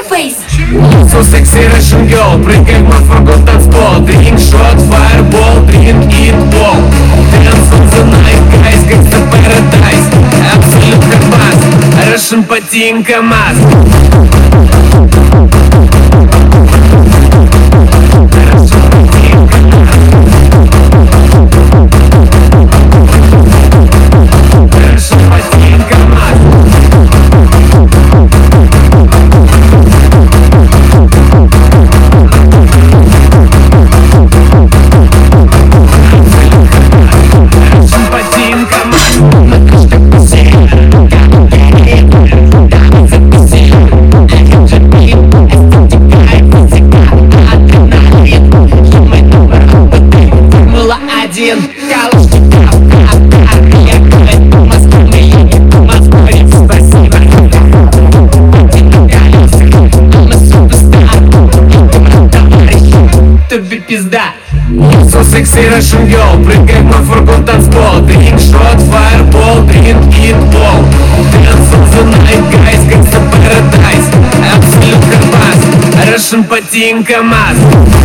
So sexy Russian girl Прыгай в мой фургон танцпол Drink shot, fireball, drink it all Dance on the night, guys, gangsta paradise Absolute bass Russian потин КамАЗ Товарищ Тебе пизда So sexy Russian girl Прыгай мой фургон танцпол fireball, drink it all Dance on the night, guys, gangsta paradise Absolute bass Russian потин КамАЗ